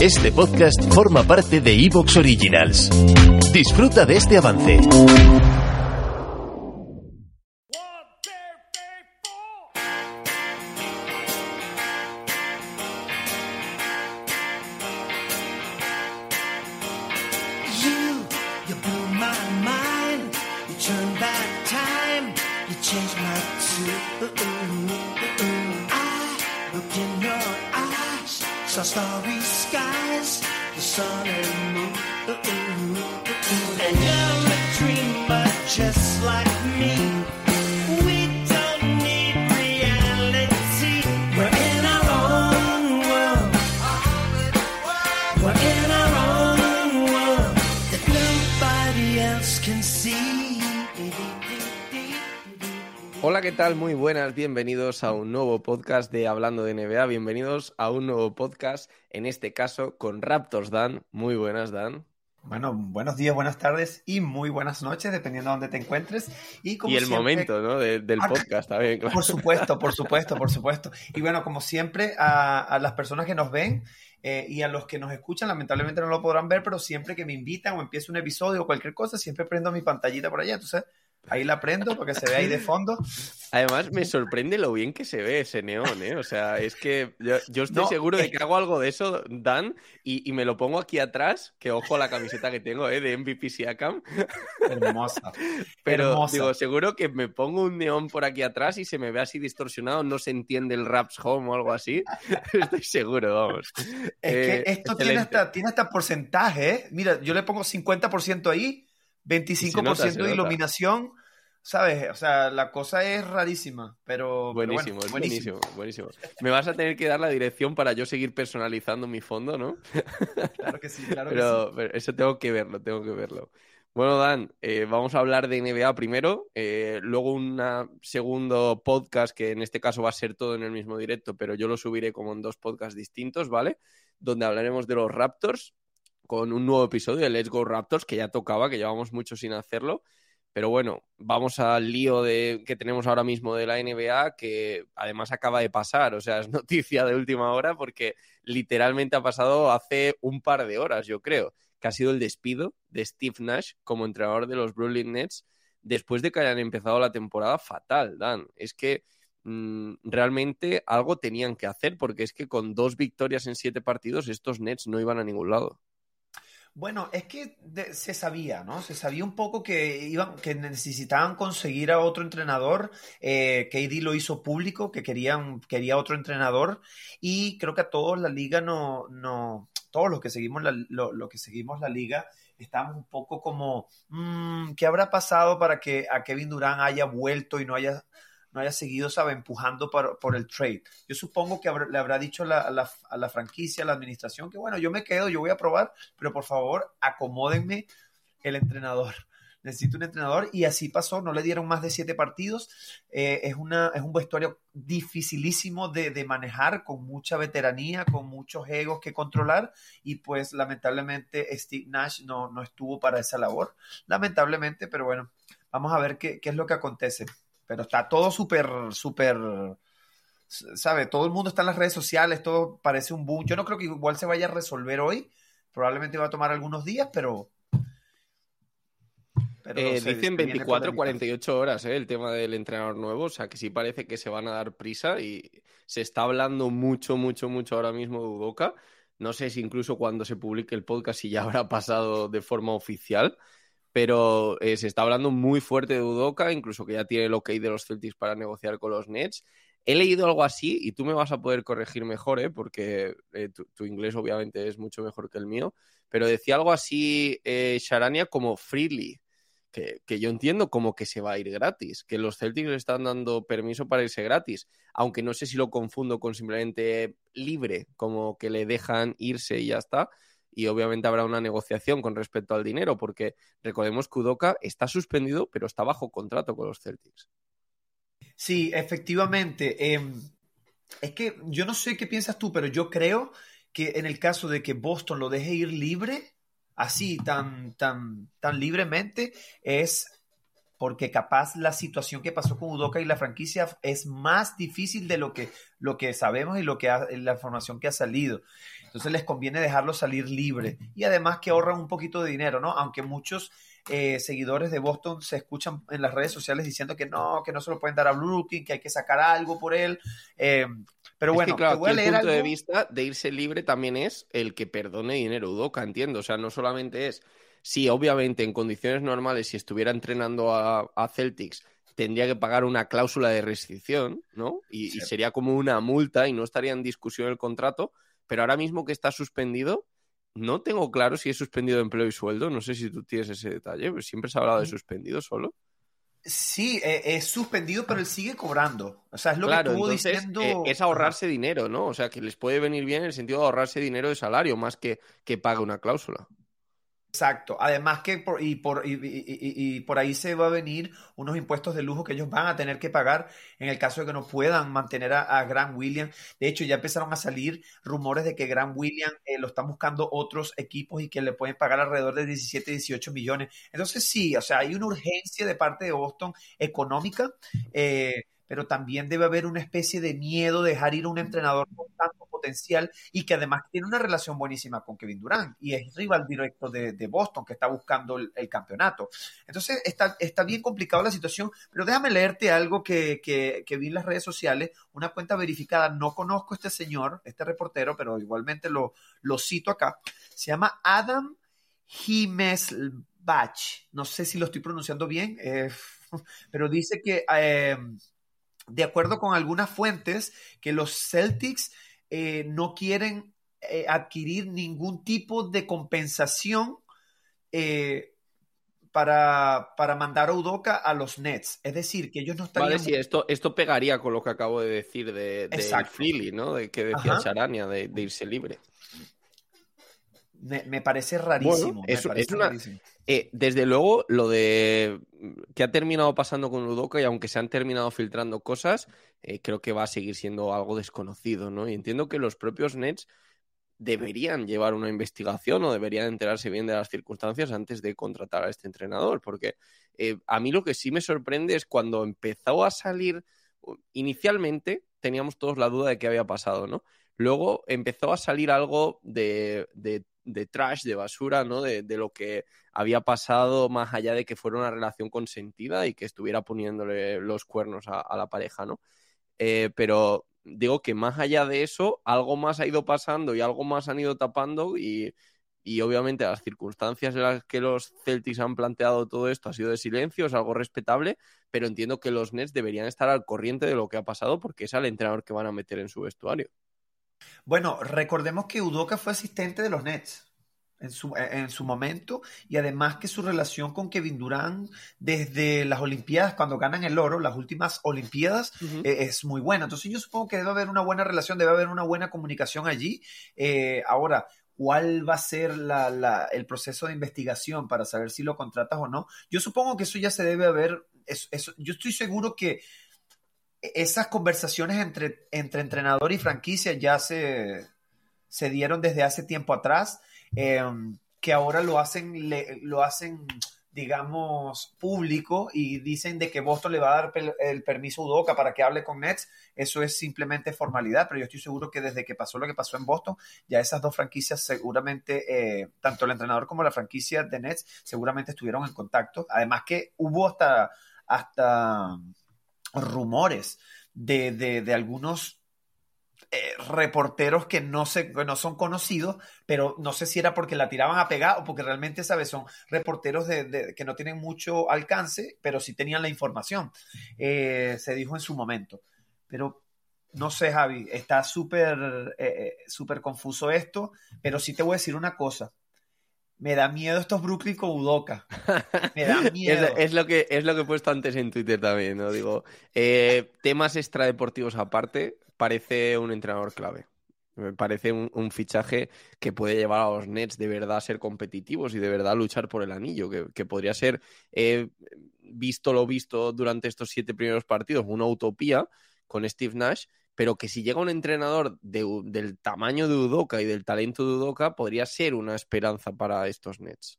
Este podcast forma parte de Evox Originals. Disfruta de este avance. Changed my tune. I looked in your eyes, saw the sun and tal? Muy buenas, bienvenidos a un nuevo podcast de Hablando de NBA, bienvenidos a un nuevo podcast, en este caso con Raptors Dan. Muy buenas, Dan. Bueno, buenos días, buenas tardes y muy buenas noches, dependiendo de dónde te encuentres. Y, como y el siempre- momento, ¿no? de- del Ah, podcast también, claro. Por supuesto, por supuesto, por supuesto. Y bueno, como siempre, a, a las personas que nos ven eh, y a los que nos escuchan, lamentablemente no lo podrán ver, pero siempre que me invitan o empieza un episodio o cualquier cosa, siempre prendo mi pantallita por allá. Entonces, ahí la prendo para que se vea ahí de fondo. Además, me sorprende lo bien que se ve ese neón, ¿eh? O sea, es que yo, yo estoy No, seguro de que hago algo de eso, Dan, y, y me lo pongo aquí atrás, que ojo la camiseta que tengo, ¿eh? De MVP Siakam. Hermosa. Pero hermosa. digo, seguro que me pongo un neón por aquí atrás y se me ve así distorsionado, no se entiende el Raps Home o algo así. Estoy seguro, vamos. Es Eh, que esto tiene hasta, tiene hasta porcentaje, ¿eh? Mira, yo le pongo 50% ahí, 25% nota, de nota. ¿Sabes? O sea, la cosa es rarísima, pero, pero bueno, Buenísimo, es buenísimo, buenísimo. Me vas a tener que dar la dirección para yo seguir personalizando mi fondo, ¿no? Claro que sí, claro que sí. Pero, pero eso tengo que verlo, tengo que verlo. Bueno, Dan, eh, vamos a hablar de NBA primero, eh, luego un segundo podcast que en este caso va a ser todo en el mismo directo, pero yo lo subiré como en dos podcasts distintos, ¿vale? Donde hablaremos de los Raptors con un nuevo episodio de Let's Go Raptors, que ya tocaba, que llevamos mucho sin hacerlo. Pero bueno, vamos al lío de, que tenemos ahora mismo de la NBA, que además acaba de pasar, o sea, es noticia de última hora porque literalmente ha pasado hace un par de horas, yo creo, que ha sido el despido de Steve Nash como entrenador de los Brooklyn Nets después de que hayan empezado la temporada fatal, Dan. Es que mm, realmente algo tenían que hacer porque es que con dos victorias en siete partidos estos Nets no iban a ningún lado. Bueno, es que de- se sabía, ¿no? Se sabía un poco que iban, que necesitaban conseguir a otro entrenador. Eh, KD lo hizo público, que querían, quería otro entrenador. Y creo que a todos la liga no, no, todos los que seguimos la, lo, que seguimos la liga, estamos un poco como, mm, ¿qué habrá pasado para que a Kevin Durant haya vuelto y no haya, no haya seguido, sabe, empujando por, el trade? Yo supongo que le habrá dicho a, la, franquicia, a la administración, que bueno, yo me quedo, yo voy a probar, pero por favor, acomódenme el entrenador. Necesito un entrenador y así pasó, no le dieron más de siete partidos. Eh, es, una, es un vestuario dificilísimo de, manejar, con mucha veteranía, con muchos egos que controlar y pues lamentablemente Steve Nash no, estuvo para esa labor. Lamentablemente, pero bueno, vamos a ver qué es lo que acontece. Pero está todo súper, súper, ¿sabe? Todo el mundo está en las redes sociales, todo parece un boom. Yo no creo que igual se vaya a resolver hoy, probablemente va a tomar algunos días, pero... pero Eh, se- dicen se viene 24, polémica. 48 horas eh, el tema del entrenador nuevo, o sea que sí parece que se van a dar prisa y se está hablando mucho, mucho, mucho ahora mismo de Udoca. No sé si incluso cuando se publique el podcast si ya habrá pasado de forma oficial, pero eh, se está hablando muy fuerte de Udoca, incluso que ya tiene el ok de los Celtics para negociar con los Nets. He leído algo así y tú me vas a poder corregir mejor, ¿eh? porque eh, tu, inglés obviamente es mucho mejor que el mío, pero decía algo así eh, Sharania como freely, que, que, yo entiendo como que se va a ir gratis, que los Celtics le están dando permiso para irse gratis, aunque no sé si lo confundo con simplemente libre, como que le dejan irse y ya está. Y obviamente habrá una negociación con respecto al dinero, porque recordemos que Udoka está suspendido, pero está bajo contrato con los Celtics. Sí, efectivamente. Eh, es que yo no sé qué piensas tú, pero yo creo que en el caso de que Boston lo deje ir libre, así tan, tan, tan libremente, es porque capaz la situación que pasó con Udoka y la franquicia es más difícil de lo que, lo que sabemos y lo que la información que ha salido. Entonces les conviene dejarlo salir libre y además que ahorran un poquito de dinero, ¿no? Aunque muchos eh, seguidores de Boston se escuchan en las redes sociales diciendo que no, que no se lo pueden dar a Brooklyn, que hay que sacar algo por él. Eh, pero es bueno, que, claro, te voy a el punto de vista de irse libre también es el que perdone dinero Udoka, entiendo. O sea, no solamente es, sí, obviamente en condiciones normales, si estuviera entrenando a, a Celtics, tendría que pagar una cláusula de restricción, ¿no? Y, Sí. y sería como una multa y no estaría en discusión el contrato, pero ahora mismo que está suspendido, no tengo claro si es suspendido de empleo y sueldo, no sé si tú tienes ese detalle, pero siempre se ha hablado de suspendido solo. Sí, eh, es suspendido, pero él sigue cobrando. O sea, es lo claro, que estuvo entonces diciendo. eh, es ahorrarse dinero, ¿no? O sea, que les puede venir bien en el sentido de ahorrarse dinero de salario más que que pague una cláusula. Exacto. Además que por, y, por, y, y- y- por ahí se va a venir unos impuestos de lujo que ellos van a tener que pagar en el caso de que no puedan mantener a, a Grant Williams. De hecho, ya empezaron a salir rumores de que Grant Williams eh, lo están buscando otros equipos y que le pueden pagar alrededor de 17, 18 millones. Entonces sí, o sea, hay una urgencia de parte de Boston económica, eh, pero también debe haber una especie de miedo de dejar ir a un entrenador y que además tiene una relación buenísima con Kevin Durant y es rival directo de, de Boston que está buscando el, campeonato. Entonces está, está bien complicada la situación, pero déjame leerte algo que, que, vi en las redes sociales, una cuenta verificada. No conozco a este señor, este reportero, pero igualmente lo, lo cito acá. Se llama Adam Bach. No sé si lo estoy pronunciando bien, eh, pero dice que eh, de acuerdo con algunas fuentes, que los Celtics eh, no quieren eh, adquirir ningún tipo de compensación eh, para, para mandar a Udoka a los Nets. Es decir, que ellos no estarían... Vale, sí, esto, esto pegaría con lo que acabo de decir de, de. Freely, ¿no? De que decía Ajá. Charania, de, de irse libre. Me, me parece rarísimo. Bueno, me es- parece es una- rarísimo. Eh, desde luego, lo de que ha terminado pasando con Udoka y aunque se han terminado filtrando cosas, eh, creo que va a seguir siendo algo desconocido, ¿no? Y entiendo que los propios Nets deberían llevar una investigación o deberían enterarse bien de las circunstancias antes de contratar a este entrenador, porque eh, a mí lo que sí me sorprende es cuando empezó a salir, inicialmente teníamos todos la duda de qué había pasado, ¿no? Luego empezó a salir algo de, de, de trash, de basura, ¿no? De, de, lo que había pasado más allá de que fuera una relación consentida y que estuviera poniéndole los cuernos a, la pareja, ¿no? Eh, pero digo que más allá de eso, algo más ha ido pasando y algo más han ido tapando y, y obviamente las circunstancias en las que los Celtics han planteado todo esto ha sido de silencio, es algo respetable, pero entiendo que los Nets deberían estar al corriente de lo que ha pasado porque es al entrenador que van a meter en su vestuario. Bueno, recordemos que Udoka fue asistente de los Nets en su, en su momento y además que su relación con Kevin Durant desde las Olimpiadas, cuando ganan el oro, las últimas Olimpiadas, Uh -huh. eh, es muy buena. Entonces yo supongo que debe haber una buena relación, debe haber una buena comunicación allí. Eh, ahora, ¿cuál va a ser la, la, el proceso de investigación para saber si lo contratas o no? Yo supongo que eso ya se debe haber, eso, eso, yo estoy seguro que esas conversaciones entre, entre entrenador y franquicia ya se, se dieron desde hace tiempo atrás, eh, que ahora lo hacen, lo hacen, digamos, público y dicen de que Boston le va a dar el permiso a Udoka para que hable con Nets. Eso es simplemente formalidad, pero yo estoy seguro que desde que pasó lo que pasó en Boston, ya esas dos franquicias seguramente, eh, tanto el entrenador como la franquicia de Nets, seguramente estuvieron en contacto. Además que hubo hasta, hasta rumores de, de, de algunos eh, reporteros que no, se, que no son conocidos, pero no sé si era porque la tiraban a pegar o porque realmente, ¿sabes? Son reporteros de, que no tienen mucho alcance, pero sí tenían la información. Eh, se dijo en su momento. Pero no sé, Javi, está súper eh, súper confuso esto, pero sí te voy a decir una cosa. Me da miedo estos Brooklyn con Udoca. Me da miedo. es lo que, es lo que he puesto antes en Twitter también, ¿no? Digo, eh, temas extradeportivos aparte, parece un entrenador clave. Me parece un, un fichaje que puede llevar a los Nets de verdad a ser competitivos y de verdad luchar por el anillo, que, que podría ser, eh, visto lo visto durante estos siete primeros partidos, una utopía con Steve Nash, pero que si llega un entrenador del tamaño de Udoka y del talento de Udoka, podría ser una esperanza para estos Nets.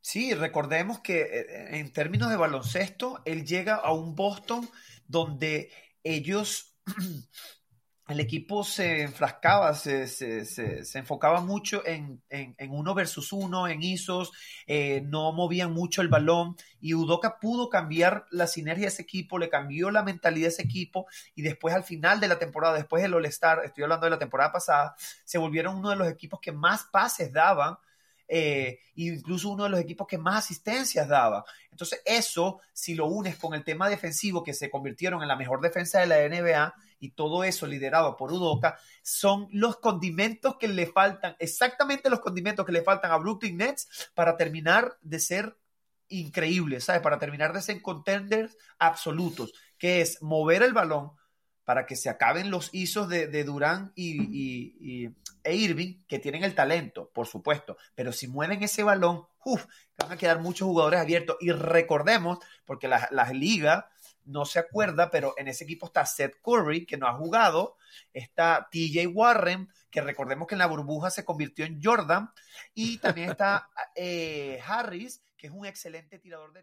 Sí, recordemos que eh, en términos de baloncesto, él llega a un Boston donde ellos, el equipo se enfrascaba, se, se- se- se enfocaba mucho en, en- en uno versus uno, en ISOs, eh, no movían mucho el balón y Udoka pudo cambiar la sinergia de ese equipo, le cambió la mentalidad de ese equipo y después al final de la temporada, después del All-Star, estoy hablando de la temporada pasada, se volvieron uno de los equipos que más pases daban eh, incluso uno de los equipos que más asistencias daba. Entonces, eso, si lo unes con el tema defensivo, que se convirtieron en la mejor defensa de la NBA, y todo eso liderado por Udoka, son los condimentos que le faltan, exactamente los condimentos que le faltan a Brooklyn Nets para terminar de ser increíbles, ¿sabes? Para terminar de ser contenders absolutos, que es mover el balón para que se acaben los isos de, de Durán y, e Irving, que tienen el talento, por supuesto, pero si mueven ese balón, uf, van a quedar muchos jugadores abiertos. Y recordemos, porque la, la liga no se acuerda, pero en ese equipo está Seth Curry, que no ha jugado, está TJ Warren, que recordemos que en la burbuja se convirtió en Jordan, y también está eh, Harris, que es un excelente tirador de